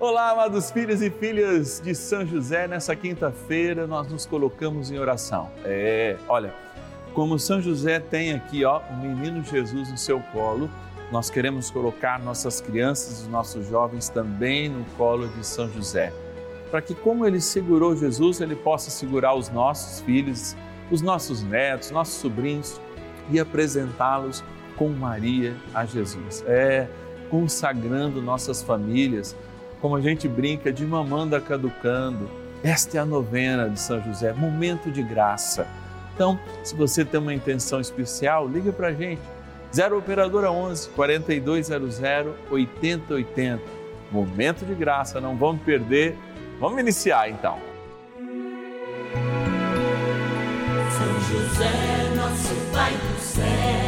Olá, amados filhos e filhas de São José, nessa quinta-feira nós nos colocamos em oração. É, olha, como São José tem aqui, ó, o menino Jesus no seu colo, nós queremos colocar nossas crianças e nossos jovens também no colo de São José, para que como ele segurou Jesus, ele possa segurar os nossos filhos, os nossos netos, nossos sobrinhos e apresentá-los com Maria a Jesus. É, consagrando nossas famílias como a gente brinca de mamanda caducando. Esta é a novena de São José, momento de graça. Então, se você tem uma intenção especial, liga para a gente. 0 Operadora 11 4200 8080. Momento de graça, não vamos perder. Vamos iniciar então. São José, nosso Pai do céu,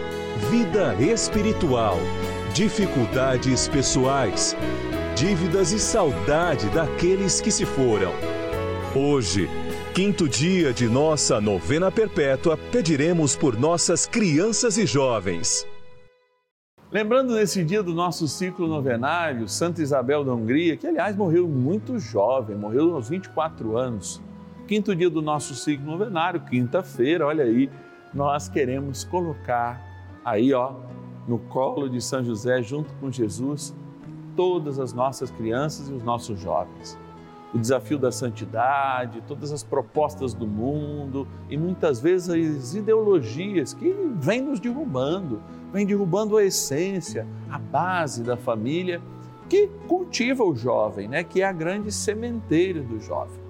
vida espiritual, dificuldades pessoais, dívidas e saudade daqueles que se foram. Hoje, quinto dia de nossa novena perpétua, pediremos por nossas crianças e jovens. Lembrando desse dia do nosso ciclo novenário, Santa Isabel da Hungria, que aliás morreu muito jovem, morreu aos 24 anos. Quinto dia do nosso ciclo novenário, quinta-feira, olha aí, nós queremos colocar aí, ó, no colo de São José, junto com Jesus, todas as nossas crianças e os nossos jovens. O desafio da santidade, todas as propostas do mundo e muitas vezes as ideologias que vêm nos derrubando, vêm derrubando a essência, a base da família que cultiva o jovem, né? que é a grande sementeira do jovem.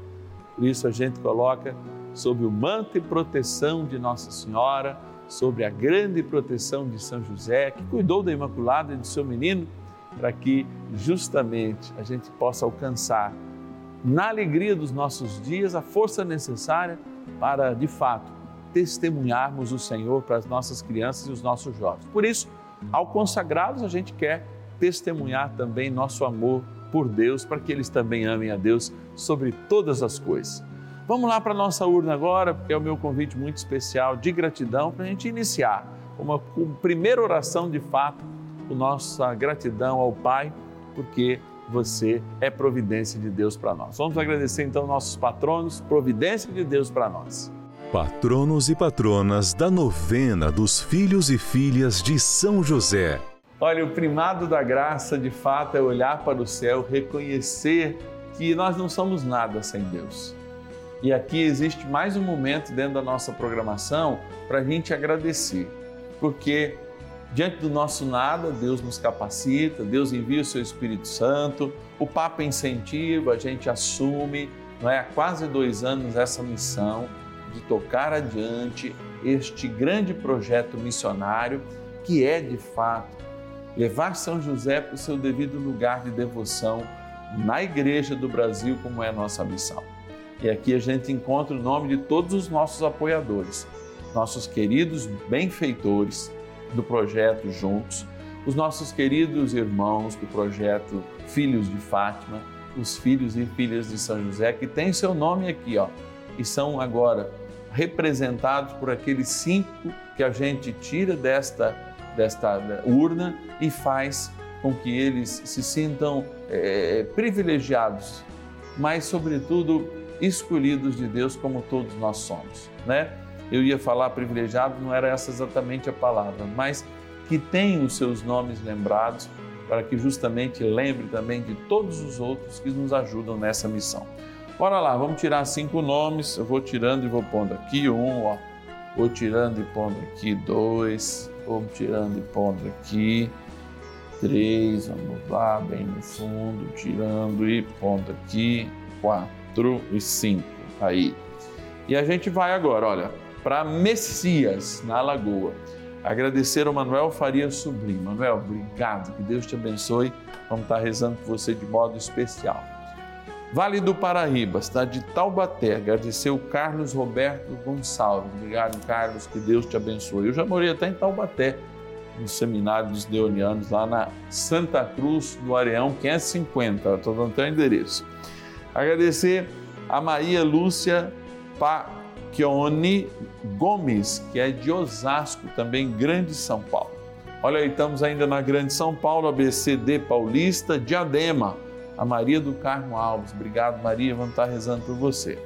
Por isso a gente coloca sob o manto e proteção de Nossa Senhora sobre a grande proteção de São José, que cuidou da Imaculada e do seu menino, para que justamente a gente possa alcançar, na alegria dos nossos dias, a força necessária para, de fato, testemunharmos o Senhor para as nossas crianças e os nossos jovens. Por isso, ao consagrá-los, a gente quer testemunhar também nosso amor por Deus, para que eles também amem a Deus sobre todas as coisas. Vamos lá para a nossa urna agora, porque é o meu convite muito especial de gratidão para a gente iniciar uma, uma primeira oração de fato, com nossa gratidão ao Pai, porque você é providência de Deus para nós. Vamos agradecer então nossos patronos, providência de Deus para nós. Patronos e patronas da novena dos filhos e filhas de São José. Olha, o primado da graça de fato é olhar para o céu, reconhecer que nós não somos nada sem Deus e aqui existe mais um momento dentro da nossa programação para a gente agradecer, porque diante do nosso nada, Deus nos capacita, Deus envia o seu Espírito Santo, o Papa incentiva, a gente assume, não é, há quase dois anos essa missão de tocar adiante este grande projeto missionário que é de fato levar São José para o seu devido lugar de devoção na Igreja do Brasil, como é a nossa missão. E aqui a gente encontra o nome de todos os nossos apoiadores, nossos queridos benfeitores do projeto Juntos, os nossos queridos irmãos do projeto Filhos de Fátima, os filhos e filhas de São José, que tem seu nome aqui, ó, e são agora representados por aqueles cinco que a gente tira desta, desta urna e faz com que eles se sintam é, privilegiados, mas, sobretudo, escolhidos de Deus como todos nós somos, né? Eu ia falar privilegiado, não era essa exatamente a palavra, mas que tem os seus nomes lembrados, para que justamente lembre também de todos os outros que nos ajudam nessa missão. Bora lá, vamos tirar cinco nomes, eu vou tirando e vou pondo aqui um, ó. Vou tirando e pondo aqui dois, vou tirando e pondo aqui três, vamos lá, bem no fundo, tirando e pondo aqui, quatro e cinco, aí. E a gente vai agora, olha, para Messias, na Lagoa. Agradecer ao Manuel Faria Sobrinho. Manuel, obrigado, que Deus te abençoe. Vamos estar rezando por você de modo especial. Vale do Paraíba, cidade de Taubaté, agradecer o Carlos Roberto Gonçalves. Obrigado, Carlos, que Deus te abençoe. Eu já morei até em Taubaté, no seminário dos Deonianos, lá na Santa Cruz do Areão 550. Estou dando até o endereço. Agradecer a Maria Lúcia Pacchioni Gomes, que é de Osasco, também Grande São Paulo. Olha aí, estamos ainda na Grande São Paulo, ABCD Paulista, Diadema a Maria do Carmo Alves. Obrigado, Maria, vamos estar rezando por você.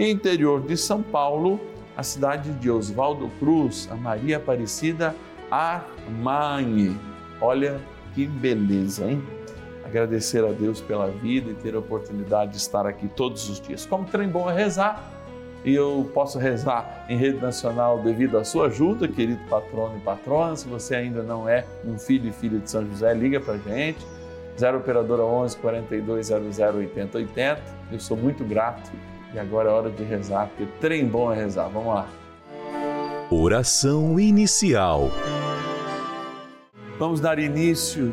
Interior de São Paulo, a cidade de Oswaldo Cruz, a Maria Aparecida Armani. Olha que beleza, hein? Agradecer a Deus pela vida e ter a oportunidade de estar aqui todos os dias. Como trem bom é rezar, e eu posso rezar em rede nacional devido à sua ajuda, querido patrono e patrona. Se você ainda não é um filho e filha de São José, liga para gente 0 Operadora 11 42 00 80 80. Eu sou muito grato e agora é hora de rezar, porque trem bom é rezar. Vamos lá. Oração inicial. Vamos dar início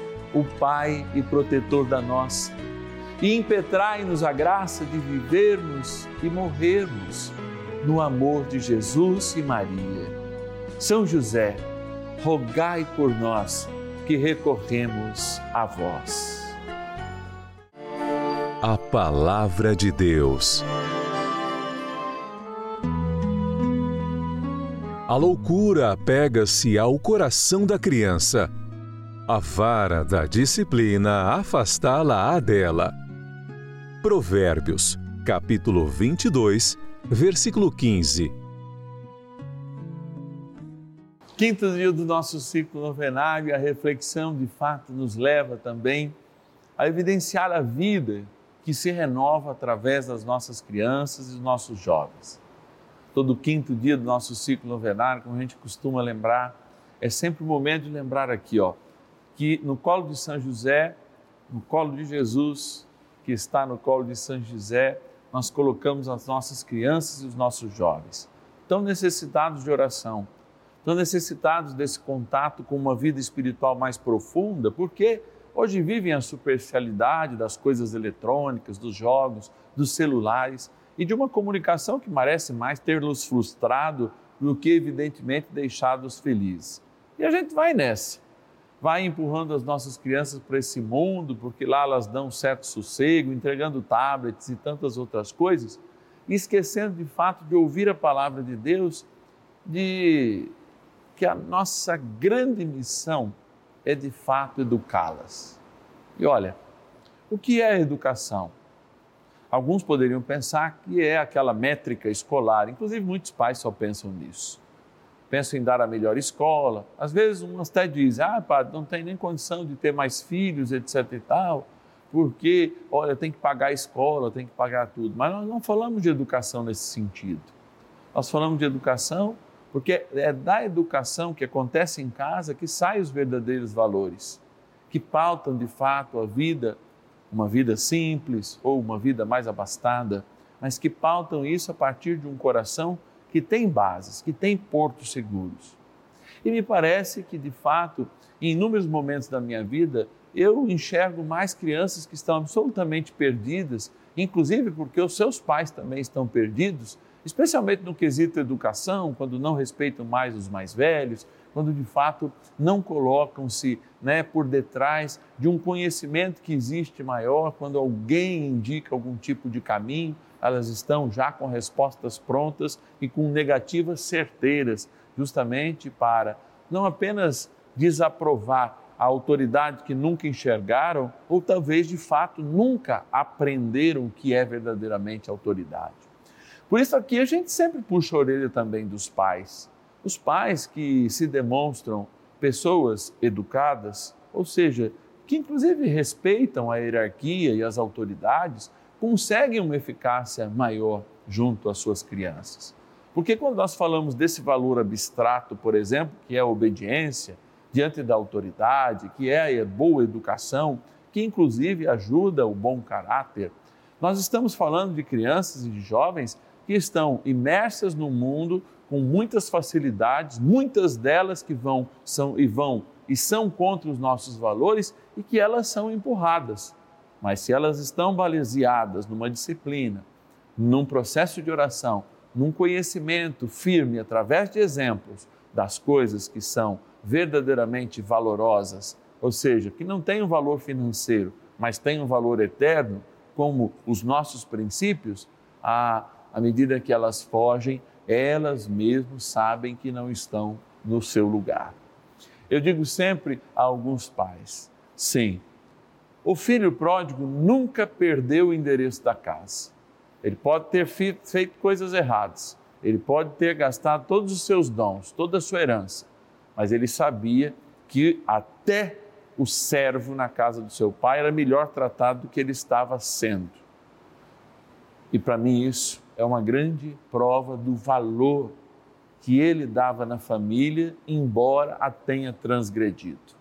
o Pai e protetor da nossa, e impetrai-nos a graça de vivermos e morrermos no amor de Jesus e Maria. São José, rogai por nós que recorremos a vós. A Palavra de Deus. A loucura apega-se ao coração da criança. A vara da disciplina afastá-la-á dela. Provérbios, capítulo 22, versículo 15 Quinto dia do nosso ciclo novenário, a reflexão de fato nos leva também a evidenciar a vida que se renova através das nossas crianças e dos nossos jovens. Todo quinto dia do nosso ciclo novenário, como a gente costuma lembrar, é sempre o momento de lembrar aqui, ó, que no colo de São José, no colo de Jesus, que está no colo de São José, nós colocamos as nossas crianças e os nossos jovens, tão necessitados de oração, tão necessitados desse contato com uma vida espiritual mais profunda, porque hoje vivem a superficialidade das coisas eletrônicas, dos jogos, dos celulares e de uma comunicação que parece mais ter-los frustrado do que, evidentemente, deixá-los felizes. E a gente vai nessa, vai empurrando as nossas crianças para esse mundo, porque lá elas dão certo sossego, entregando tablets e tantas outras coisas, esquecendo de fato de ouvir a palavra de Deus, de que a nossa grande missão é de fato educá-las. E olha, o que é educação? Alguns poderiam pensar que é aquela métrica escolar, inclusive muitos pais só pensam nisso. Pensam em dar a melhor escola. Às vezes, uns até dizem: ah, padre, não tem nem condição de ter mais filhos, etc e tal, porque, olha, tem que pagar a escola, tem que pagar tudo. Mas nós não falamos de educação nesse sentido. Nós falamos de educação porque é da educação que acontece em casa que saem os verdadeiros valores, que pautam de fato a vida, uma vida simples ou uma vida mais abastada, mas que pautam isso a partir de um coração que tem bases, que tem portos seguros. E me parece que, de fato, em inúmeros momentos da minha vida, eu enxergo mais crianças que estão absolutamente perdidas, inclusive porque os seus pais também estão perdidos, especialmente no quesito educação, quando não respeitam mais os mais velhos, quando de fato não colocam-se né, por detrás de um conhecimento que existe maior, quando alguém indica algum tipo de caminho, elas estão já com respostas prontas e com negativas certeiras, justamente para não apenas desaprovar a autoridade que nunca enxergaram, ou talvez de fato nunca aprenderam o que é verdadeiramente autoridade. Por isso aqui a gente sempre puxa a orelha também dos pais. Os pais que se demonstram pessoas educadas, ou seja, que inclusive respeitam a hierarquia e as autoridades, conseguem uma eficácia maior junto às suas crianças. Porque quando nós falamos desse valor abstrato, por exemplo, que é a obediência diante da autoridade, que é a boa educação, que inclusive ajuda o bom caráter, nós estamos falando de crianças e de jovens que estão imersas no mundo com muitas facilidades, muitas delas que vão são e vão e são contra os nossos valores e que elas são empurradas. Mas se elas estão baseadas numa disciplina, num processo de oração, num conhecimento firme através de exemplos das coisas que são verdadeiramente valorosas, ou seja, que não têm um valor financeiro, mas têm um valor eterno, como os nossos princípios, a à medida que elas fogem, elas mesmas sabem que não estão no seu lugar. Eu digo sempre a alguns pais: sim, o filho pródigo nunca perdeu o endereço da casa. Ele pode ter feito coisas erradas, ele pode ter gastado todos os seus dons, toda a sua herança, mas ele sabia que até o servo na casa do seu pai era melhor tratado do que ele estava sendo. E para mim isso é uma grande prova do valor que ele dava na família, embora a tenha transgredido.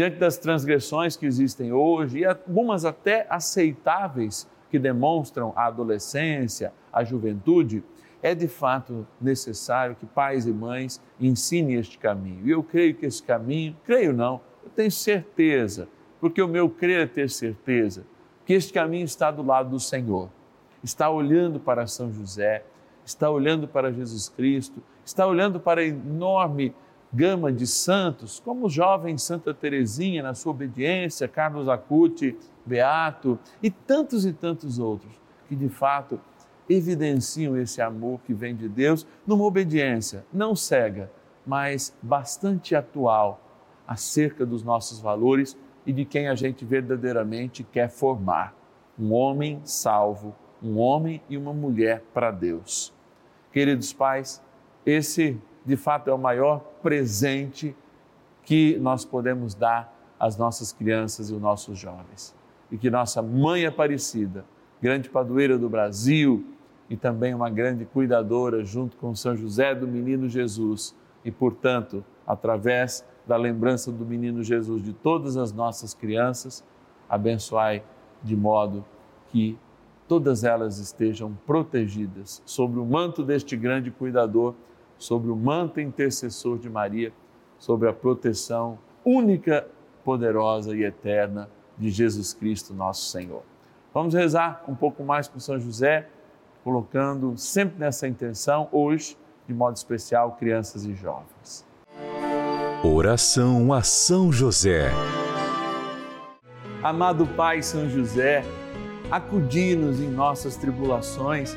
Diante das transgressões que existem hoje, e algumas até aceitáveis, que demonstram a adolescência, a juventude, é de fato necessário que pais e mães ensinem este caminho. E eu creio que esse caminho, creio não, eu tenho certeza, porque o meu crer é ter certeza, que este caminho está do lado do Senhor está olhando para São José, está olhando para Jesus Cristo, está olhando para a enorme gama de santos, como o jovem Santa Teresinha na sua obediência, Carlos Acuti, Beato e tantos e tantos outros, que de fato evidenciam esse amor que vem de Deus numa obediência não cega, mas bastante atual acerca dos nossos valores e de quem a gente verdadeiramente quer formar. Um homem salvo um homem e uma mulher para Deus. Queridos pais, esse de fato é o maior presente que nós podemos dar às nossas crianças e aos nossos jovens. E que nossa mãe Aparecida, grande padroeira do Brasil e também uma grande cuidadora junto com São José do Menino Jesus e, portanto, através da lembrança do Menino Jesus de todas as nossas crianças, abençoai de modo que todas elas estejam protegidas sobre o manto deste grande cuidador, sobre o manto intercessor de Maria, sobre a proteção única, poderosa e eterna de Jesus Cristo, nosso Senhor. Vamos rezar um pouco mais com São José, colocando sempre nessa intenção, hoje, de modo especial, crianças e jovens. Oração a São José. Amado Pai São José, acudi-nos em nossas tribulações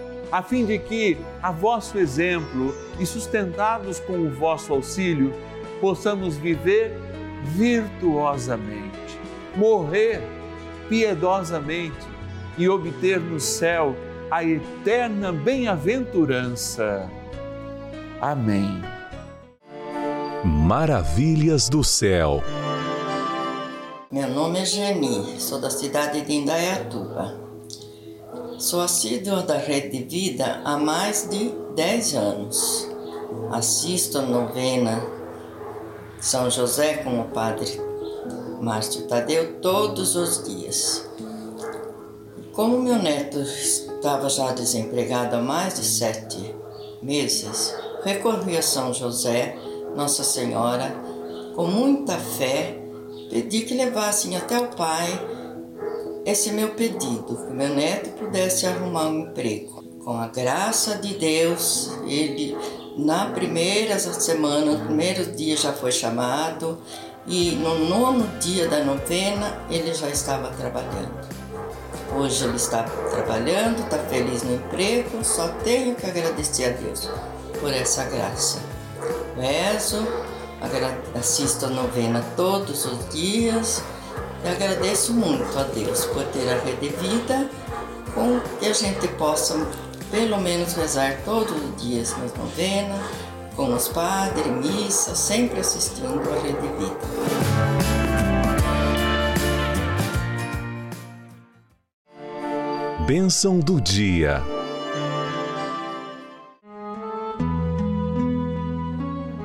a fim de que, a vosso exemplo e sustentados com o vosso auxílio, possamos viver virtuosamente, morrer piedosamente e obter no céu a eterna bem-aventurança. Amém. Maravilhas do céu. Meu nome é Geni, sou da cidade de Indaiatuba. Sou assídua da Rede de Vida há mais de 10 anos. Assisto a novena São José com o Padre Márcio Tadeu todos os dias. Como meu neto estava já desempregado há mais de sete meses, recorri a São José, Nossa Senhora, com muita fé, pedi que levassem até o Pai esse é meu pedido, que meu neto pudesse arrumar um emprego. Com a graça de Deus, ele na primeira semana, no primeiro dia já foi chamado e no nono dia da novena ele já estava trabalhando. Hoje ele está trabalhando, está feliz no emprego, só tenho que agradecer a Deus por essa graça. Rezo, assisto a novena todos os dias eu agradeço muito a Deus por ter a rede vida, com que a gente possa pelo menos rezar todos os dias nas novenas, com os padres, missa, sempre assistindo a rede vida. Bênção do dia.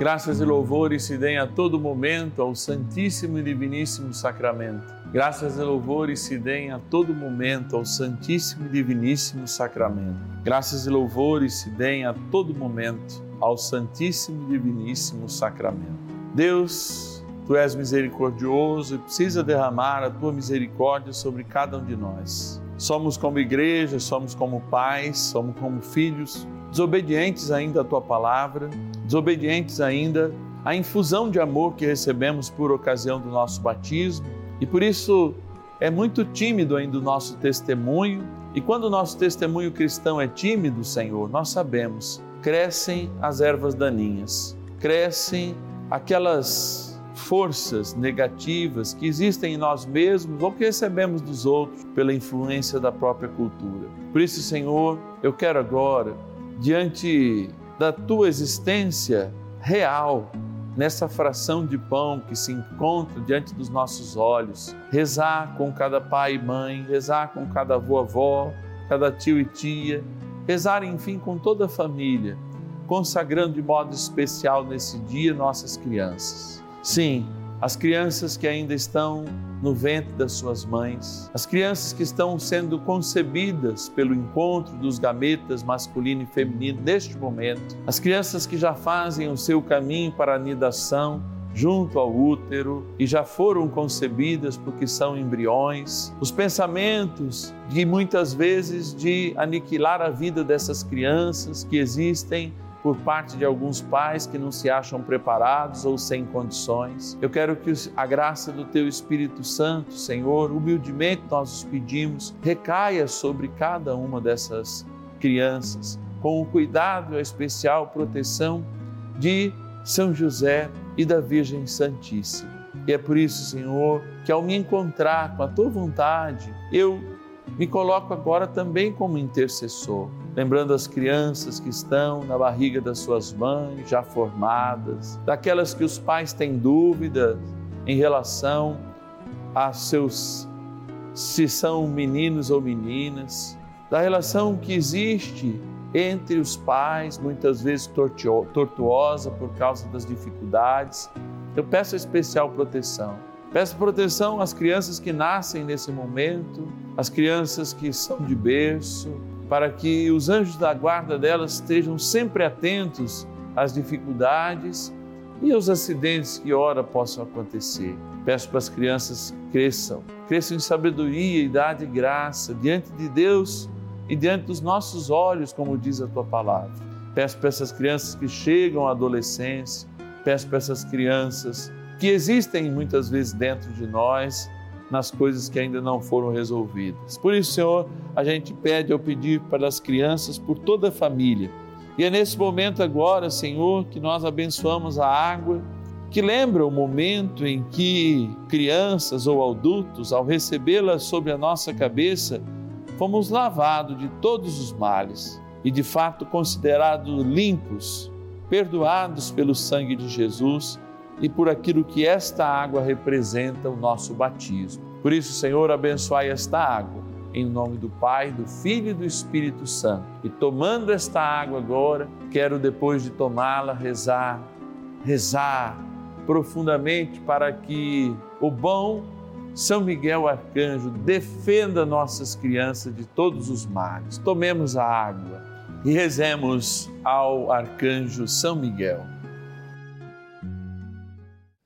Graças e louvores se deem a todo momento ao Santíssimo e Diviníssimo Sacramento. Graças e louvores se deem a todo momento ao Santíssimo e Diviníssimo Sacramento. Graças e louvores se deem a todo momento ao Santíssimo e Diviníssimo Sacramento. Deus, tu és misericordioso e precisa derramar a tua misericórdia sobre cada um de nós. Somos como igreja, somos como pais, somos como filhos, desobedientes ainda à tua palavra desobedientes ainda à infusão de amor que recebemos por ocasião do nosso batismo e por isso é muito tímido ainda o nosso testemunho. E quando o nosso testemunho cristão é tímido, Senhor, nós sabemos, crescem as ervas daninhas, crescem aquelas forças negativas que existem em nós mesmos ou que recebemos dos outros pela influência da própria cultura. Por isso, Senhor, eu quero agora, diante da tua existência real nessa fração de pão que se encontra diante dos nossos olhos. Rezar com cada pai e mãe, rezar com cada avô, avó, cada tio e tia, rezar, enfim, com toda a família, consagrando de modo especial nesse dia nossas crianças. Sim, as crianças que ainda estão no ventre das suas mães, as crianças que estão sendo concebidas pelo encontro dos gametas masculino e feminino neste momento, as crianças que já fazem o seu caminho para a nidação junto ao útero e já foram concebidas porque são embriões, os pensamentos de muitas vezes de aniquilar a vida dessas crianças que existem por parte de alguns pais que não se acham preparados ou sem condições. Eu quero que a graça do Teu Espírito Santo, Senhor, humildemente nós os pedimos, recaia sobre cada uma dessas crianças, com o cuidado e a especial proteção de São José e da Virgem Santíssima. E é por isso, Senhor, que ao me encontrar com a Tua vontade, eu me coloco agora também como intercessor lembrando as crianças que estão na barriga das suas mães, já formadas, daquelas que os pais têm dúvidas em relação a seus se são meninos ou meninas, da relação que existe entre os pais, muitas vezes tortuosa por causa das dificuldades. Eu peço especial proteção. Peço proteção às crianças que nascem nesse momento, às crianças que são de berço, para que os anjos da guarda delas estejam sempre atentos às dificuldades e aos acidentes que ora possam acontecer. Peço para as crianças cresçam, cresçam em sabedoria, idade e graça diante de Deus e diante dos nossos olhos, como diz a tua palavra. Peço para essas crianças que chegam à adolescência, peço para essas crianças que existem muitas vezes dentro de nós nas coisas que ainda não foram resolvidas. Por isso, Senhor, a gente pede ao pedir para as crianças, por toda a família. E é nesse momento agora, Senhor, que nós abençoamos a água, que lembra o momento em que crianças ou adultos, ao recebê-la sobre a nossa cabeça, fomos lavados de todos os males e de fato considerados limpos, perdoados pelo sangue de Jesus e por aquilo que esta água representa o nosso batismo. Por isso, Senhor, abençoai esta água, em nome do Pai, do Filho e do Espírito Santo. E tomando esta água agora, quero depois de tomá-la rezar, rezar profundamente para que o bom São Miguel Arcanjo defenda nossas crianças de todos os males. Tomemos a água e rezemos ao Arcanjo São Miguel.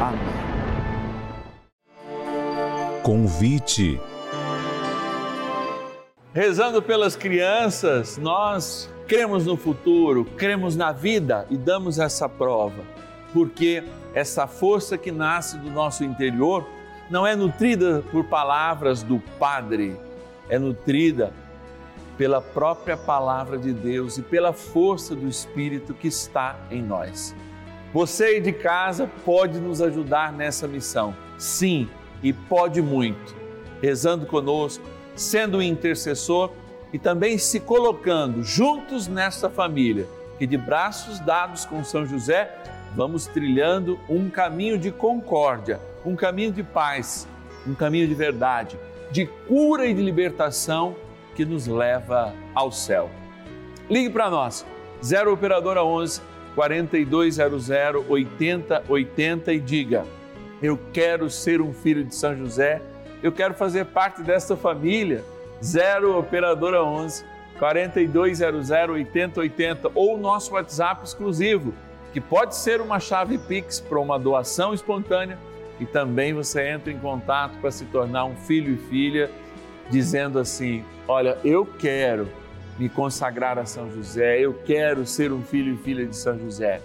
Amém. Convite. Rezando pelas crianças, nós cremos no futuro, cremos na vida e damos essa prova, porque essa força que nasce do nosso interior não é nutrida por palavras do Padre, é nutrida pela própria palavra de Deus e pela força do Espírito que está em nós. Você de casa pode nos ajudar nessa missão. Sim, e pode muito. Rezando conosco, sendo um intercessor e também se colocando juntos nesta família, que de braços dados com São José, vamos trilhando um caminho de concórdia, um caminho de paz, um caminho de verdade, de cura e de libertação que nos leva ao céu. Ligue para nós, 0 operadora 11 4200 8080 e diga: Eu quero ser um filho de São José, eu quero fazer parte desta família. 0 Operadora 11 4200 8080 ou nosso WhatsApp exclusivo, que pode ser uma chave Pix para uma doação espontânea e também você entra em contato para se tornar um filho e filha, dizendo assim: Olha, eu quero me consagrar a São José, eu quero ser um filho e filha de São José.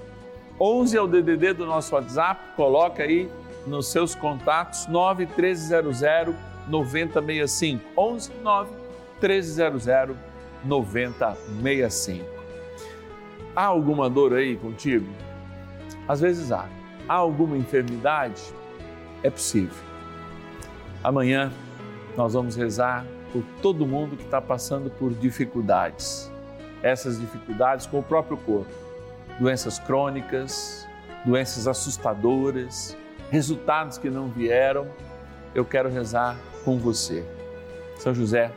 11 é o DDD do nosso WhatsApp, coloca aí nos seus contatos 91300 9065. 11 9 1300 9065. Há alguma dor aí contigo? Às vezes há. Há alguma enfermidade? É possível. Amanhã nós vamos rezar por todo mundo que está passando por dificuldades. Essas dificuldades com o próprio corpo. Doenças crônicas, doenças assustadoras, resultados que não vieram. Eu quero rezar com você. São José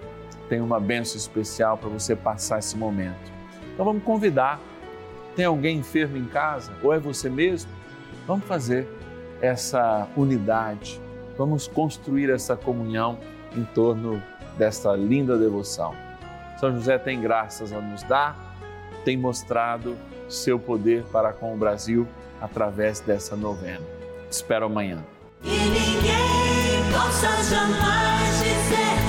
tem uma benção especial para você passar esse momento. Então vamos convidar. Tem alguém enfermo em casa? Ou é você mesmo? Vamos fazer essa unidade. Vamos construir essa comunhão em torno desta linda devoção. São José tem graças a nos dar, tem mostrado seu poder para com o Brasil através dessa novena. Espero amanhã. E ninguém possa jamais